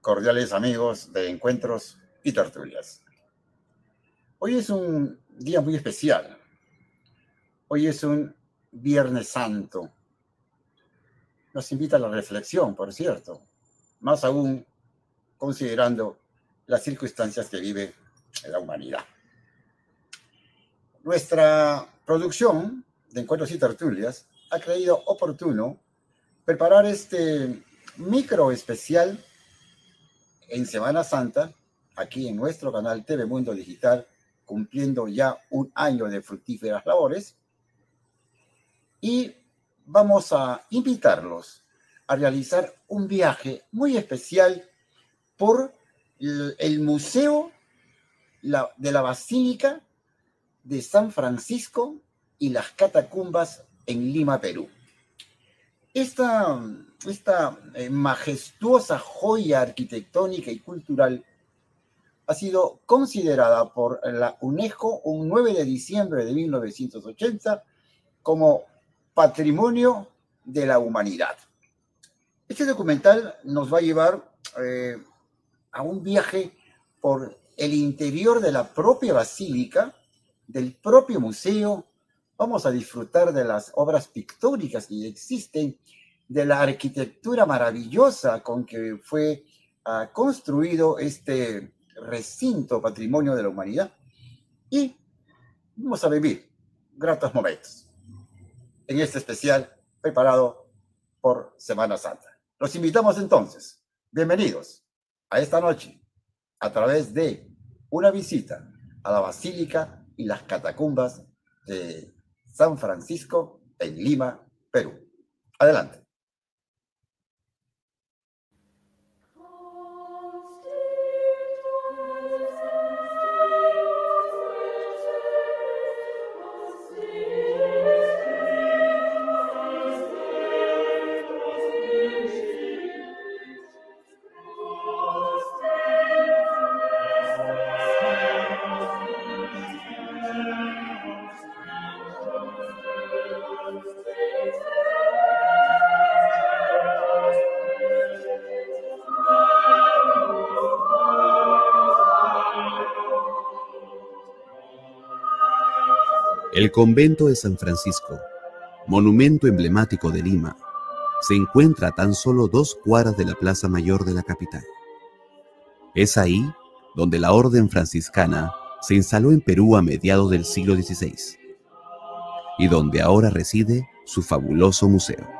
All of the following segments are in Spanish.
cordiales amigos de encuentros y tertulias. Hoy es un día muy especial. Hoy es un Viernes Santo. Nos invita a la reflexión, por cierto, más aún considerando las circunstancias que vive la humanidad. Nuestra producción de encuentros y tertulias ha creído oportuno preparar este micro especial en Semana Santa, aquí en nuestro canal TV Mundo Digital, cumpliendo ya un año de fructíferas labores. Y vamos a invitarlos a realizar un viaje muy especial por el Museo de la Basílica de San Francisco y las catacumbas en Lima, Perú. Esta, esta eh, majestuosa joya arquitectónica y cultural ha sido considerada por la UNESCO un 9 de diciembre de 1980 como Patrimonio de la Humanidad. Este documental nos va a llevar eh, a un viaje por el interior de la propia basílica, del propio museo, vamos a disfrutar de las obras pictóricas que existen, de la arquitectura maravillosa con que fue uh, construido este recinto patrimonio de la humanidad y vamos a vivir gratos momentos en este especial preparado por Semana Santa. Los invitamos entonces, bienvenidos a esta noche a través de una visita a la Basílica y las catacumbas de San Francisco, en Lima, Perú. Adelante. El convento de San Francisco, monumento emblemático de Lima, se encuentra a tan solo dos cuadras de la Plaza Mayor de la capital. Es ahí donde la orden franciscana se instaló en Perú a mediados del siglo XVI y donde ahora reside su fabuloso museo.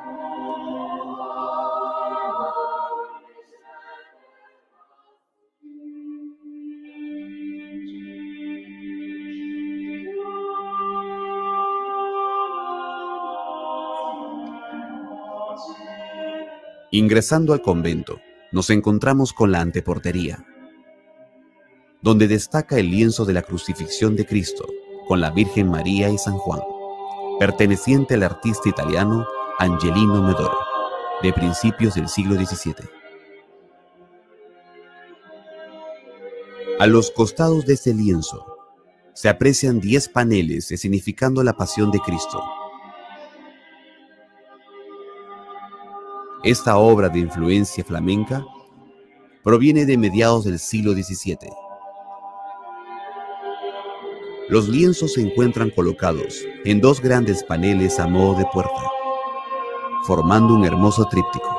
Ingresando al convento, nos encontramos con la anteportería, donde destaca el lienzo de la crucifixión de Cristo con la Virgen María y San Juan, perteneciente al artista italiano Angelino Medoro, de principios del siglo XVII. A los costados de este lienzo se aprecian 10 paneles significando la pasión de Cristo Esta obra de influencia flamenca proviene de mediados del siglo XVII. Los lienzos se encuentran colocados en dos grandes paneles a modo de puerta, formando un hermoso tríptico.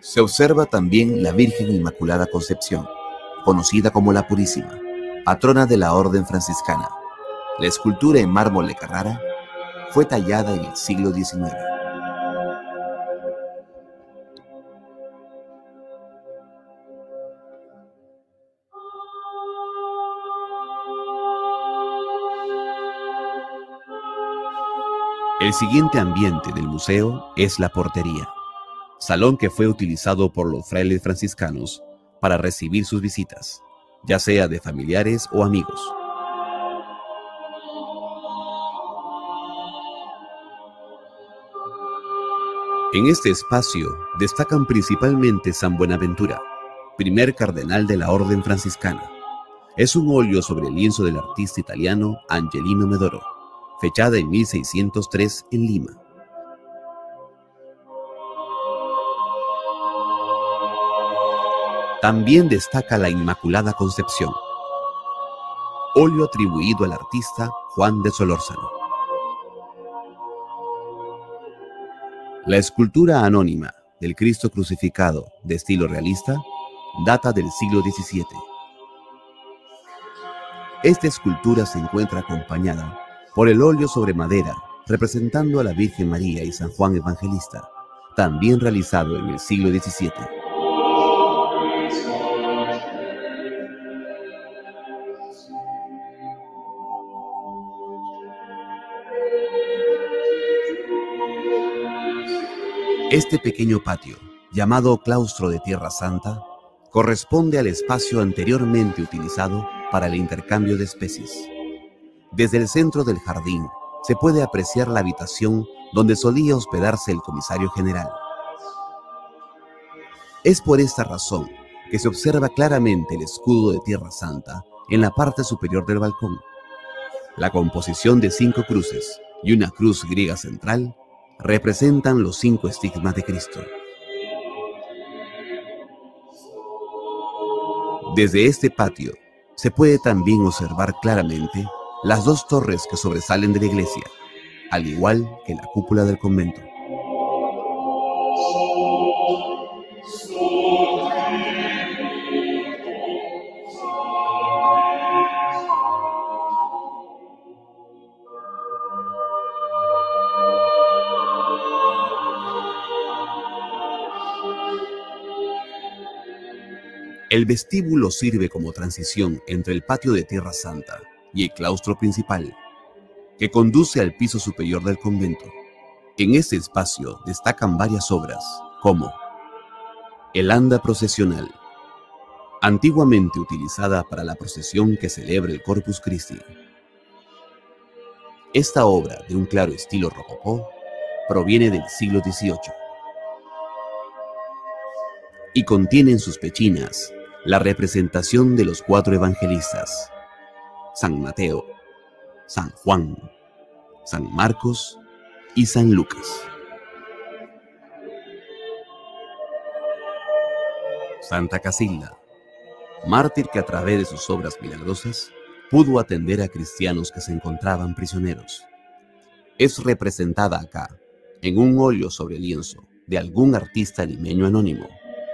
Se observa también la Virgen Inmaculada Concepción, conocida como la Purísima, patrona de la Orden Franciscana. La escultura en mármol de Carrara fue tallada en el siglo XIX. El siguiente ambiente del museo es la portería, salón que fue utilizado por los frailes franciscanos para recibir sus visitas, ya sea de familiares o amigos. En este espacio destacan principalmente San Buenaventura, primer cardenal de la Orden Franciscana. Es un óleo sobre el lienzo del artista italiano Angelino Medoro, fechada en 1603 en Lima. También destaca la Inmaculada Concepción, óleo atribuido al artista Juan de Solórzano. La escultura anónima del Cristo crucificado de estilo realista data del siglo XVII. Esta escultura se encuentra acompañada por el óleo sobre madera representando a la Virgen María y San Juan Evangelista, también realizado en el siglo XVII. Este pequeño patio, llamado claustro de Tierra Santa, corresponde al espacio anteriormente utilizado para el intercambio de especies. Desde el centro del jardín se puede apreciar la habitación donde solía hospedarse el comisario general. Es por esta razón que se observa claramente el escudo de Tierra Santa en la parte superior del balcón. La composición de cinco cruces y una cruz griega central representan los cinco estigmas de Cristo. Desde este patio se puede también observar claramente las dos torres que sobresalen de la iglesia, al igual que la cúpula del convento. El vestíbulo sirve como transición entre el patio de Tierra Santa y el claustro principal, que conduce al piso superior del convento. En este espacio destacan varias obras, como el anda procesional, antiguamente utilizada para la procesión que celebra el Corpus Christi. Esta obra, de un claro estilo rococó, proviene del siglo XVIII y contiene en sus pechinas la representación de los cuatro evangelistas, San Mateo, San Juan, San Marcos y San Lucas. Santa Casilda, mártir que a través de sus obras milagrosas pudo atender a cristianos que se encontraban prisioneros. Es representada acá, en un óleo sobre lienzo de algún artista limeño anónimo,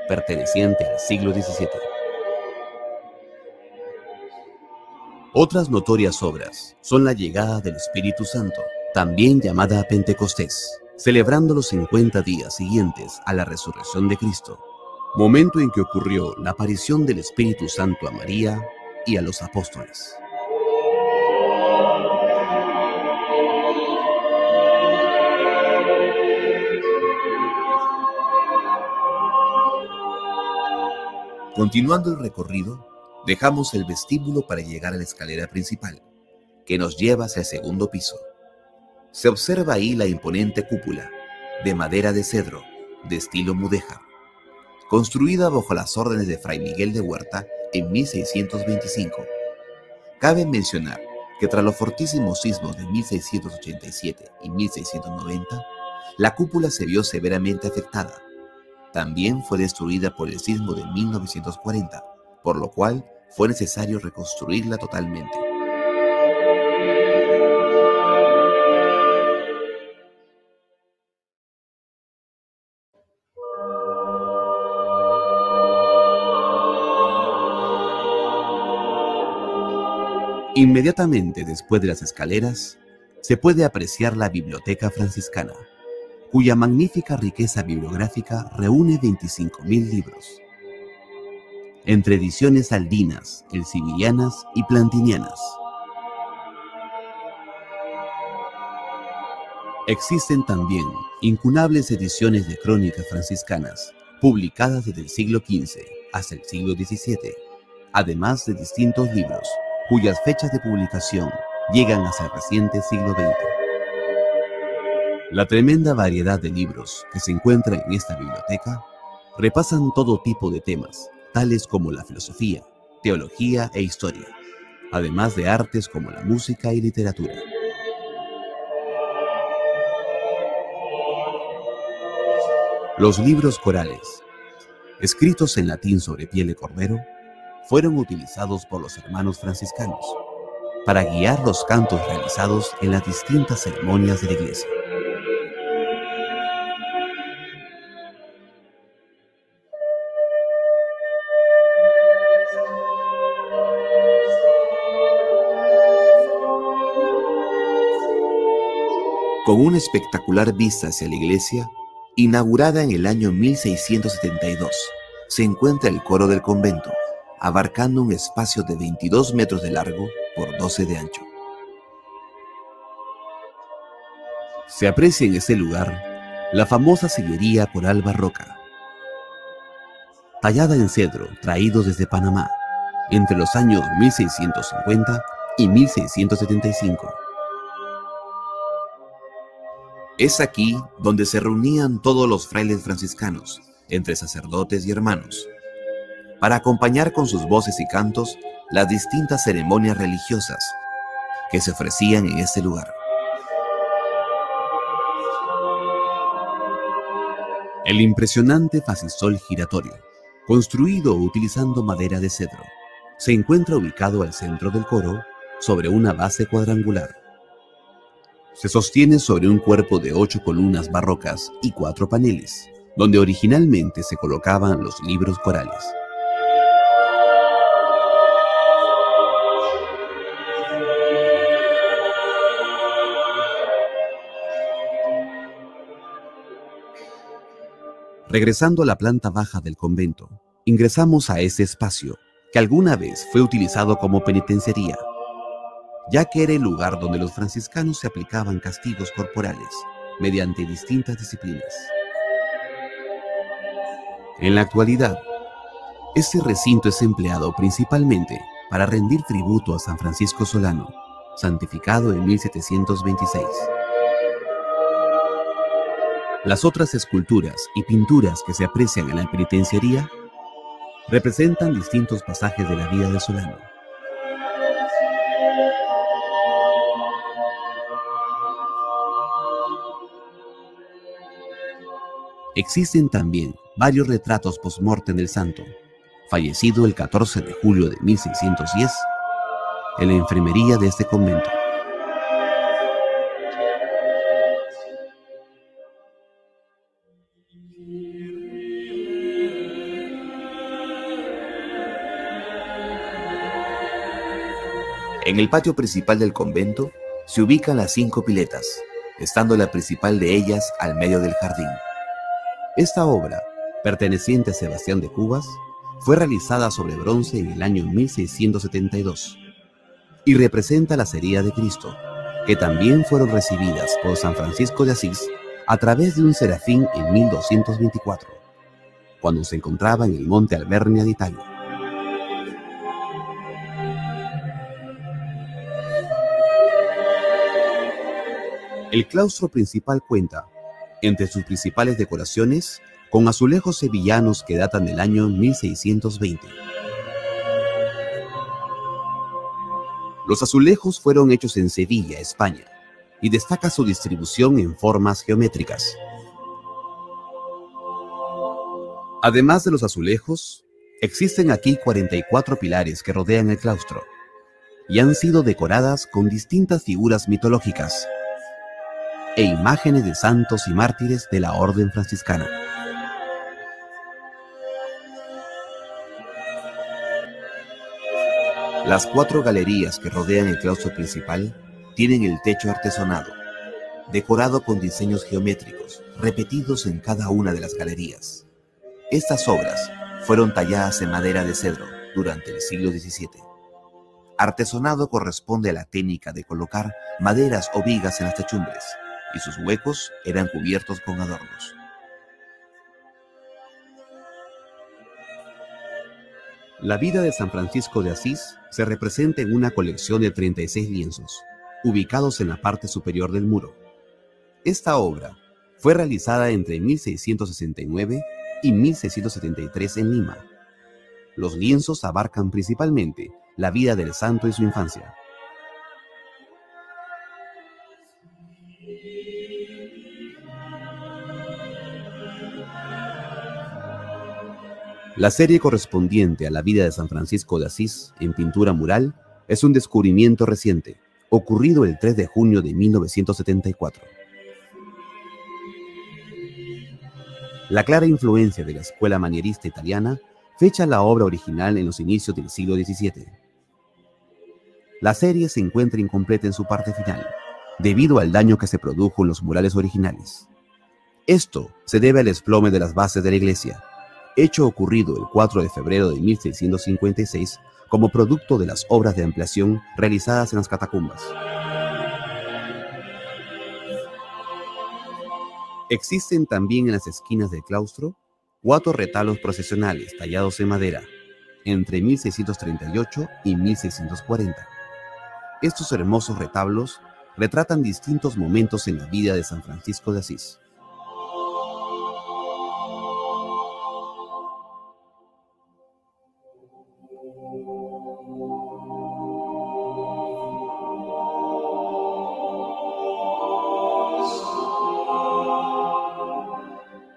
perteneciente al siglo XVII. Otras notorias obras son la llegada del Espíritu Santo, también llamada Pentecostés, celebrando los 50 días siguientes a la resurrección de Cristo, momento en que ocurrió la aparición del Espíritu Santo a María y a los apóstoles. Continuando el recorrido, Dejamos el vestíbulo para llegar a la escalera principal, que nos lleva hacia el segundo piso. Se observa ahí la imponente cúpula, de madera de cedro, de estilo mudéjar, construida bajo las órdenes de Fray Miguel de Huerta en 1625. Cabe mencionar que tras los fortísimos sismos de 1687 y 1690, la cúpula se vio severamente afectada. También fue destruida por el sismo de 1940 por lo cual fue necesario reconstruirla totalmente. Inmediatamente después de las escaleras, se puede apreciar la Biblioteca Franciscana, cuya magnífica riqueza bibliográfica reúne 25.000 libros entre ediciones aldinas, elsivilianas y plantinianas. Existen también incunables ediciones de crónicas franciscanas, publicadas desde el siglo XV hasta el siglo XVII, además de distintos libros, cuyas fechas de publicación llegan hasta el reciente siglo XX. La tremenda variedad de libros que se encuentra en esta biblioteca repasan todo tipo de temas, tales como la filosofía, teología e historia, además de artes como la música y literatura. Los libros corales. escritos en latín sobre piel de cordero, fueron utilizados por los hermanos franciscanos para guiar los cantos realizados en las distintas ceremonias de la iglesia. Con una espectacular vista hacia la iglesia, inaugurada en el año 1672, se encuentra el coro del convento, abarcando un espacio de 22 metros de largo por 12 de ancho. Se aprecia en ese lugar la famosa sillería por Alba Roca, tallada en cedro traído desde Panamá entre los años 1650 y 1675. Es aquí donde se reunían todos los frailes franciscanos, entre sacerdotes y hermanos, para acompañar con sus voces y cantos las distintas ceremonias religiosas que se ofrecían en este lugar. El impresionante fascisol giratorio, construido utilizando madera de cedro, se encuentra ubicado al centro del coro sobre una base cuadrangular. Se sostiene sobre un cuerpo de ocho columnas barrocas y cuatro paneles, donde originalmente se colocaban los libros corales. Regresando a la planta baja del convento, ingresamos a ese espacio que alguna vez fue utilizado como penitenciaría, ya que era el lugar donde los franciscanos se aplicaban castigos corporales mediante distintas disciplinas. En la actualidad, este recinto es empleado principalmente para rendir tributo a San Francisco Solano, santificado en 1726. Las otras esculturas y pinturas que se aprecian en la penitenciaría representan distintos pasajes de la vida de Solano. Existen también varios retratos post-mortem del santo, fallecido el 14 de julio de 1610 en la enfermería de este convento. En el patio principal del convento se ubican las cinco piletas, estando la principal de ellas al medio del jardín. Esta obra, perteneciente a Sebastián de Cubas, fue realizada sobre bronce en el año 1672 y representa la sería de Cristo, que también fueron recibidas por San Francisco de Asís a través de un serafín en 1224, cuando se encontraba en el monte Albernia de Italia. El claustro principal cuenta, entre sus principales decoraciones, con azulejos sevillanos que datan del año 1620. Los azulejos fueron hechos en Sevilla, España, y destaca su distribución en formas geométricas. Además de los azulejos, existen aquí 44 pilares que rodean el claustro y han sido decoradas con distintas figuras mitológicas e imágenes de santos y mártires de la orden franciscana. Las cuatro galerías que rodean el claustro principal tienen el techo artesonado, decorado con diseños geométricos repetidos en cada una de las galerías. Estas obras fueron talladas en madera de cedro durante el siglo XVII. Artesonado corresponde a la técnica de colocar maderas o vigas en las techumbres, y sus huecos eran cubiertos con adornos. La vida de San Francisco de Asís se representa en una colección de 36 lienzos, ubicados en la parte superior del muro. Esta obra fue realizada entre 1669 y 1673 en Lima. Los lienzos abarcan principalmente la vida del santo y su infancia. La serie correspondiente a la vida de San Francisco de Asís en pintura mural es un descubrimiento reciente, ocurrido el 3 de junio de 1974. La clara influencia de la escuela manierista italiana fecha la obra original en los inicios del siglo XVII. La serie se encuentra incompleta en su parte final, debido al daño que se produjo en los murales originales. Esto se debe al desplome de las bases de la iglesia, hecho ocurrido el 4 de febrero de 1656 como producto de las obras de ampliación realizadas en las catacumbas. Existen también en las esquinas del claustro cuatro retalos procesionales tallados en madera entre 1638 y 1640. Estos hermosos retablos retratan distintos momentos en la vida de San Francisco de Asís.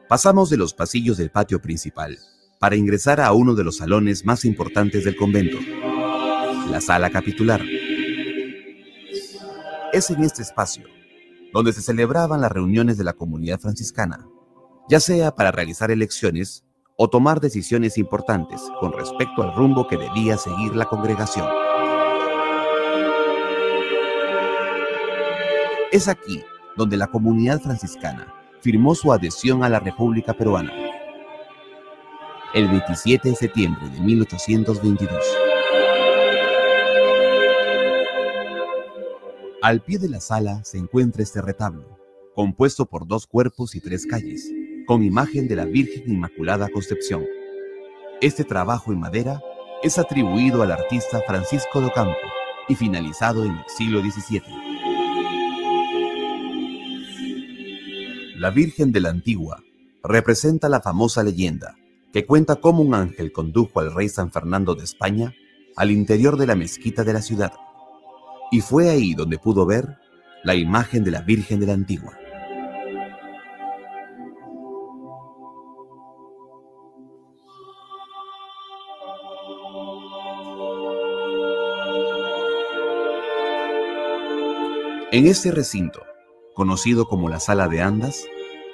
Pasamos de los pasillos del patio principal para ingresar a uno de los salones más importantes del convento, la sala capitular. Es en este espacio donde se celebraban las reuniones de la comunidad franciscana, ya sea para realizar elecciones o tomar decisiones importantes con respecto al rumbo que debía seguir la congregación. Es aquí donde la comunidad franciscana firmó su adhesión a la República Peruana el 27 de septiembre de 1822. Al pie de la sala se encuentra este retablo, compuesto por dos cuerpos y tres calles, con imagen de la Virgen Inmaculada Concepción. Este trabajo en madera es atribuido al artista Francisco de Ocampo y finalizado en el siglo XVII. La Virgen de la Antigua representa la famosa leyenda que cuenta cómo un ángel condujo al rey San Fernando de España al interior de la mezquita de la ciudad, y fue ahí donde pudo ver la imagen de la Virgen de la Antigua. En este recinto, conocido como la Sala de Andas,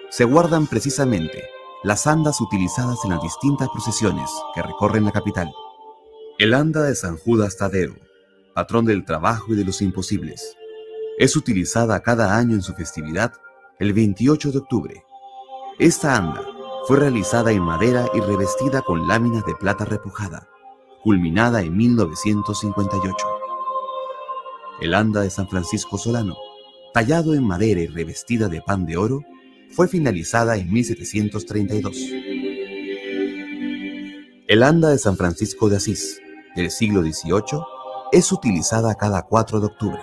se guardan precisamente las andas utilizadas en las distintas procesiones que recorren la capital. El anda de San Judas Tadeo, patrón del trabajo y de los imposibles, es utilizada cada año en su festividad el 28 de octubre. Esta anda fue realizada en madera y revestida con láminas de plata repujada, culminada en 1958. El anda de San Francisco Solano, tallado en madera y revestida de pan de oro, fue finalizada en 1732. El anda de San Francisco de Asís, del siglo XVIII, es utilizada cada 4 de octubre.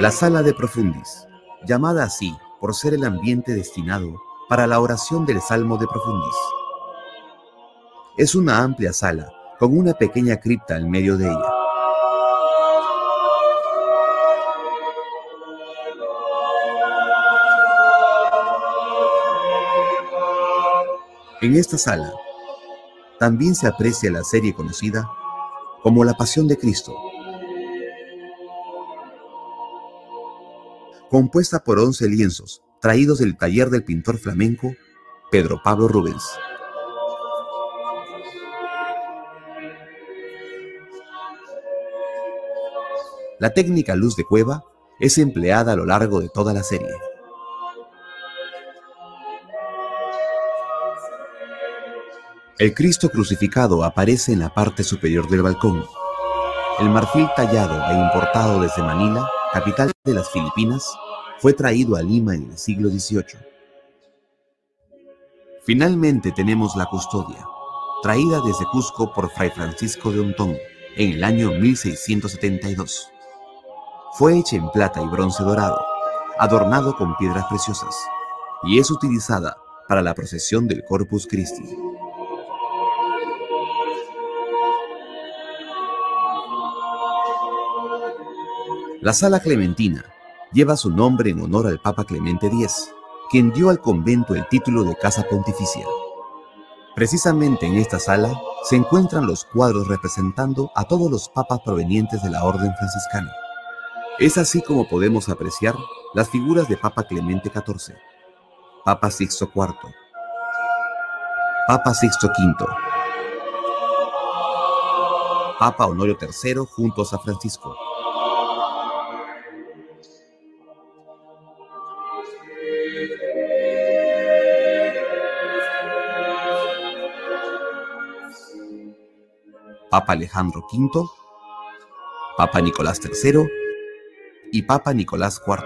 La sala de profundis, llamada así por ser el ambiente destinado para la oración del Salmo de Profundis. Es una amplia sala con una pequeña cripta en medio de ella. En esta sala también se aprecia la serie conocida como La Pasión de Cristo, compuesta por 11 lienzos traídos del taller del pintor flamenco Pedro Pablo Rubens. La técnica luz de cueva es empleada a lo largo de toda la serie. El Cristo crucificado aparece en la parte superior del balcón. El marfil tallado e importado desde Manila, capital de las Filipinas, fue traído a Lima en el siglo XVIII. Finalmente tenemos la custodia, traída desde Cusco por Fray Francisco de Ontón en el año 1672. Fue hecha en plata y bronce dorado, adornado con piedras preciosas, y es utilizada para la procesión del Corpus Christi. La Sala Clementina lleva su nombre en honor al Papa Clemente X, quien dio al convento el título de Casa Pontificia. Precisamente en esta sala se encuentran los cuadros representando a todos los papas provenientes de la Orden franciscana. Es así como podemos apreciar las figuras de Papa Clemente XIV, Papa Sixto IV, Papa Sixto V, Papa Honorio III juntos a Francisco. Papa Alejandro V, Papa Nicolás III y Papa Nicolás IV.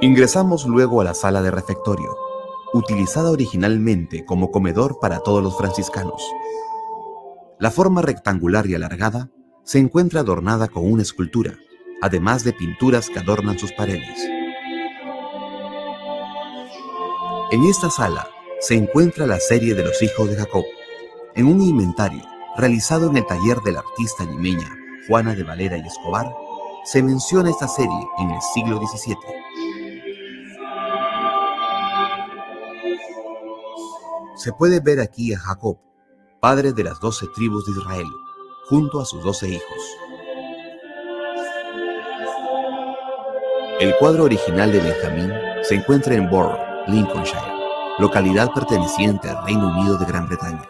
Ingresamos luego a la sala de refectorio, utilizada originalmente como comedor para todos los franciscanos. La forma rectangular y alargada se encuentra adornada con una escultura, además de pinturas que adornan sus paredes. En esta sala se encuentra la serie de los hijos de Jacob, en un inventario realizado en el taller de la artista limeña Juana de Valera y Escobar, se menciona esta serie en el siglo XVII. Se puede ver aquí a Jacob, padre de las doce tribus de Israel, junto a sus doce hijos. El cuadro original de Benjamín se encuentra en Borough, Lincolnshire, localidad perteneciente al Reino Unido de Gran Bretaña.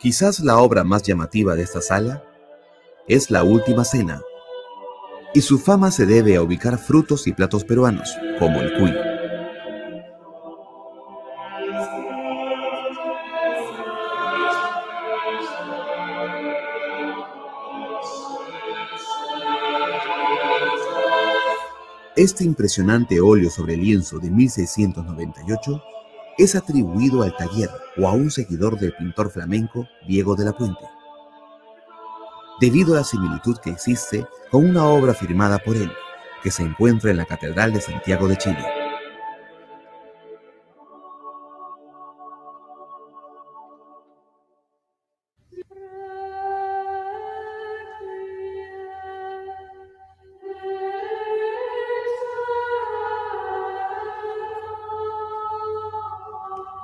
Quizás la obra más llamativa de esta sala es La Última Cena, y su fama se debe a ubicar frutos y platos peruanos, como el cuy. Este impresionante óleo sobre lienzo de 1698 es atribuido al taller o a un seguidor del pintor flamenco Diego de la Puente, debido a la similitud que existe con una obra firmada por él, que se encuentra en la Catedral de Santiago de Chile.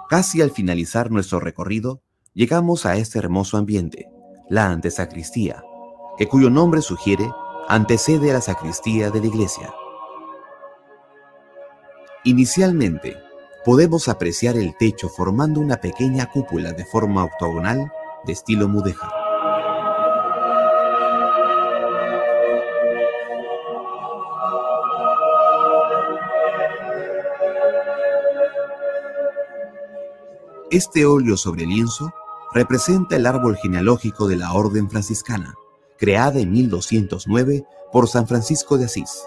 Casi al finalizar nuestro recorrido, llegamos a este hermoso ambiente, la antesacristía, que cuyo nombre sugiere antecede a la sacristía de la iglesia. Inicialmente, podemos apreciar el techo formando una pequeña cúpula de forma octogonal de estilo mudéjar. Este óleo sobre lienzo representa el árbol genealógico de la Orden franciscana, creada en 1209 por San Francisco de Asís.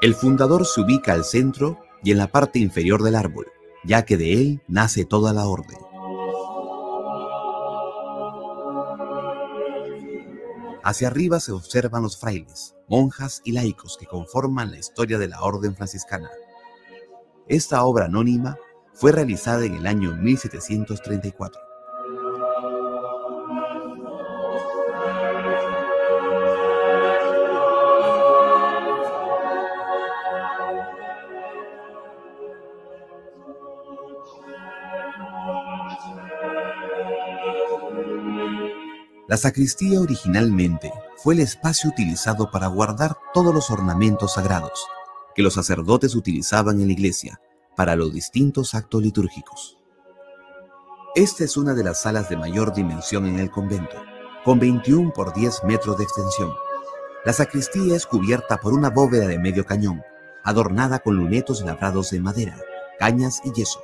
El fundador se ubica al centro y en la parte inferior del árbol, ya que de él nace toda la orden. Hacia arriba se observan los frailes, monjas y laicos que conforman la historia de la orden franciscana. Esta obra anónima fue realizada en el año 1734. La sacristía originalmente fue el espacio utilizado para guardar todos los ornamentos sagrados que los sacerdotes utilizaban en la iglesia para los distintos actos litúrgicos. Esta es una de las salas de mayor dimensión en el convento, con 21 por 10 metros de extensión. La sacristía es cubierta por una bóveda de medio cañón, adornada con lunetos labrados de madera, cañas y yeso.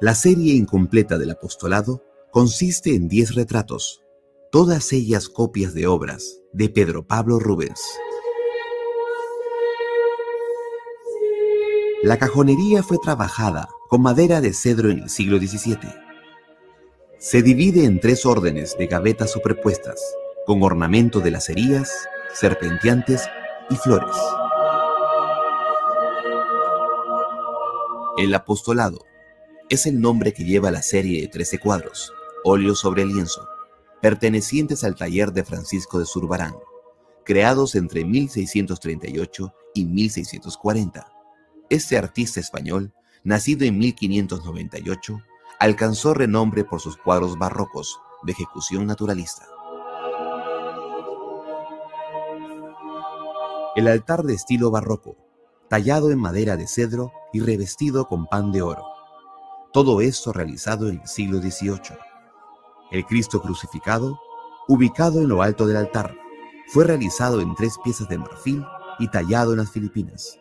La serie incompleta del apostolado consiste en 10 retratos, todas ellas copias de obras de Pedro Pablo Rubens. La cajonería fue trabajada con madera de cedro en el siglo XVII. Se divide en tres órdenes de gavetas superpuestas, con ornamento de lacerías, serpenteantes y flores. El apostolado es el nombre que lleva la serie de 13 cuadros, óleo sobre lienzo, pertenecientes al taller de Francisco de Zurbarán, creados entre 1638 y 1640. Este artista español, nacido en 1598, alcanzó renombre por sus cuadros barrocos de ejecución naturalista. El altar de estilo barroco, tallado en madera de cedro y revestido con pan de oro. Todo esto realizado en el siglo XVIII. El Cristo crucificado, ubicado en lo alto del altar, fue realizado en tres piezas de marfil y tallado en las Filipinas.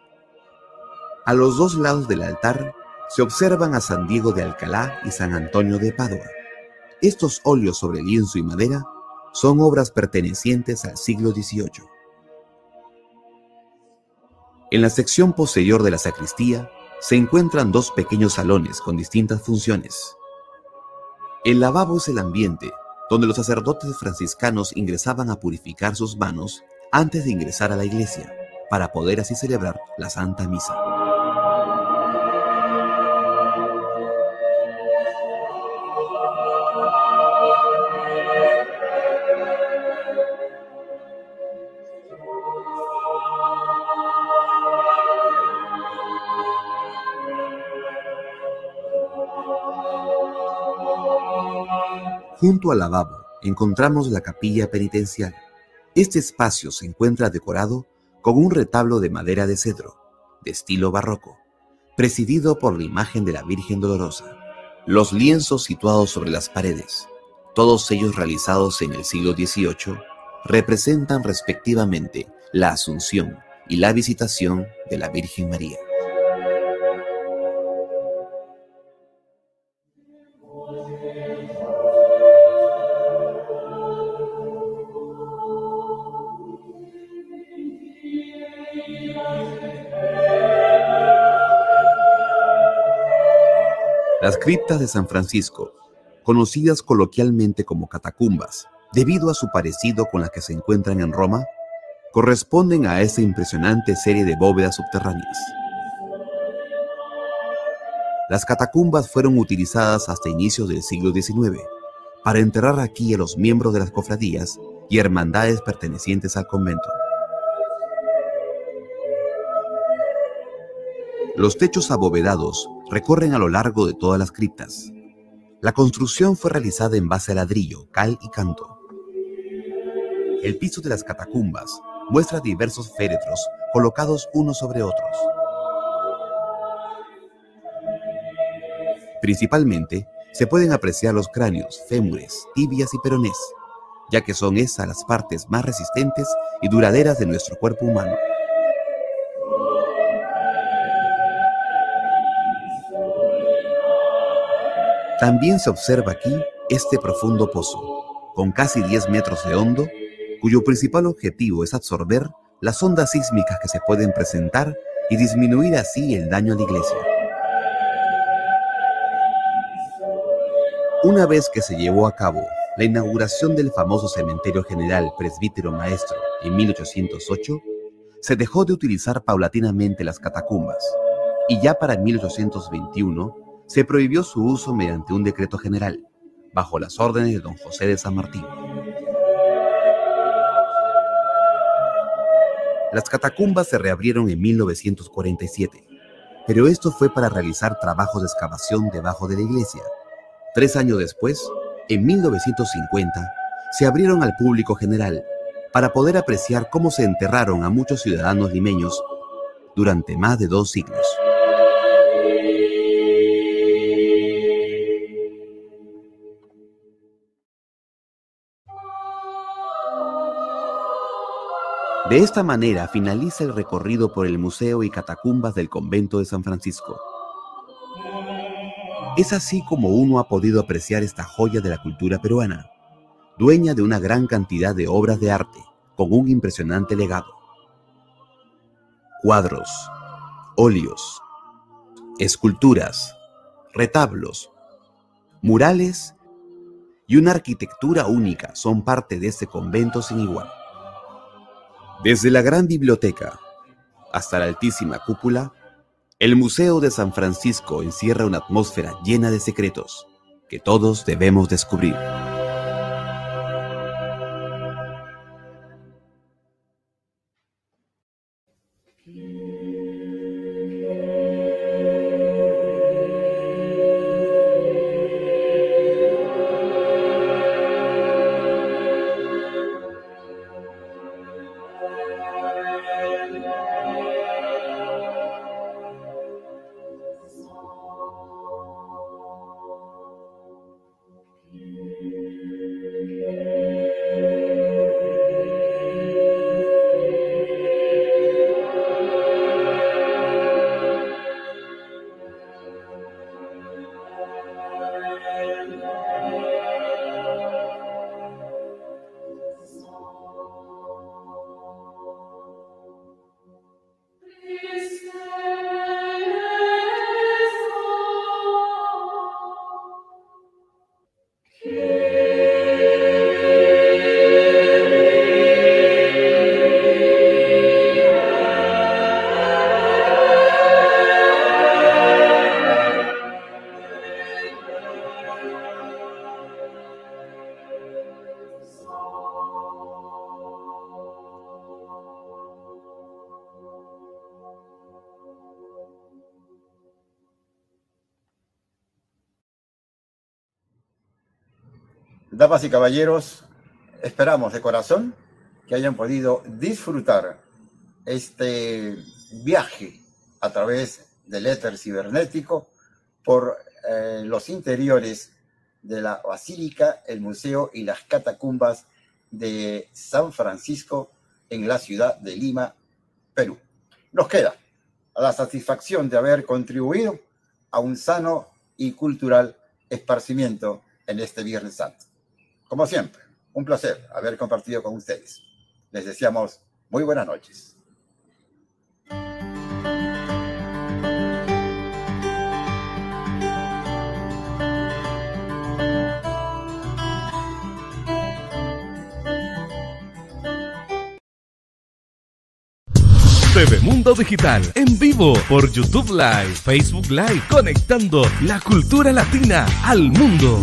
A los dos lados del altar se observan a San Diego de Alcalá y San Antonio de Padua. Estos óleos sobre lienzo y madera son obras pertenecientes al siglo XVIII. En la sección posterior de la sacristía se encuentran dos pequeños salones con distintas funciones. El lavabo es el ambiente donde los sacerdotes franciscanos ingresaban a purificar sus manos antes de ingresar a la iglesia, para poder así celebrar la Santa Misa. Junto al lavabo encontramos la capilla penitencial. Este espacio se encuentra decorado con un retablo de madera de cedro, de estilo barroco, presidido por la imagen de la Virgen Dolorosa. Los lienzos situados sobre las paredes, todos ellos realizados en el siglo XVIII, representan respectivamente la Asunción y la Visitación de la Virgen María. Las criptas de San Francisco, conocidas coloquialmente como catacumbas, debido a su parecido con las que se encuentran en Roma, corresponden a esa impresionante serie de bóvedas subterráneas. Las catacumbas fueron utilizadas hasta inicios del siglo XIX para enterrar aquí a los miembros de las cofradías y hermandades pertenecientes al convento. Los techos abovedados recorren a lo largo de todas las criptas. La construcción fue realizada en base a ladrillo, cal y canto. El piso de las catacumbas muestra diversos féretros colocados unos sobre otros. Principalmente se pueden apreciar los cráneos, fémures, tibias y peronés, ya que son esas las partes más resistentes y duraderas de nuestro cuerpo humano. También se observa aquí este profundo pozo, con casi 10 metros de hondo, cuyo principal objetivo es absorber las ondas sísmicas que se pueden presentar y disminuir así el daño a la iglesia. Una vez que se llevó a cabo la inauguración del famoso Cementerio General Presbítero Maestro en 1808, se dejó de utilizar paulatinamente las catacumbas y ya para 1821 se prohibió su uso mediante un decreto general, bajo las órdenes de don José de San Martín. Las catacumbas se reabrieron en 1947, pero esto fue para realizar trabajos de excavación debajo de la iglesia. Tres años después, en 1950, se abrieron al público general para poder apreciar cómo se enterraron a muchos ciudadanos limeños durante más de dos siglos. De esta manera finaliza el recorrido por el museo y catacumbas del convento de San Francisco. Es así como uno ha podido apreciar esta joya de la cultura peruana, dueña de una gran cantidad de obras de arte, con un impresionante legado. Cuadros, óleos, esculturas, retablos, murales y una arquitectura única son parte de este convento sin igual. Desde la gran biblioteca hasta la altísima cúpula, el Museo de San Francisco encierra una atmósfera llena de secretos que todos debemos descubrir. Damas y caballeros, esperamos de corazón que hayan podido disfrutar este viaje a través del éter cibernético por eh, los interiores de la Basílica, el Museo y las catacumbas de San Francisco en la ciudad de Lima, Perú. Nos queda la satisfacción de haber contribuido a un sano y cultural esparcimiento en este Viernes Santo. Como siempre, un placer haber compartido con ustedes. Les deseamos muy buenas noches. TV Mundo Digital en vivo por YouTube Live, Facebook Live, conectando la cultura latina al mundo.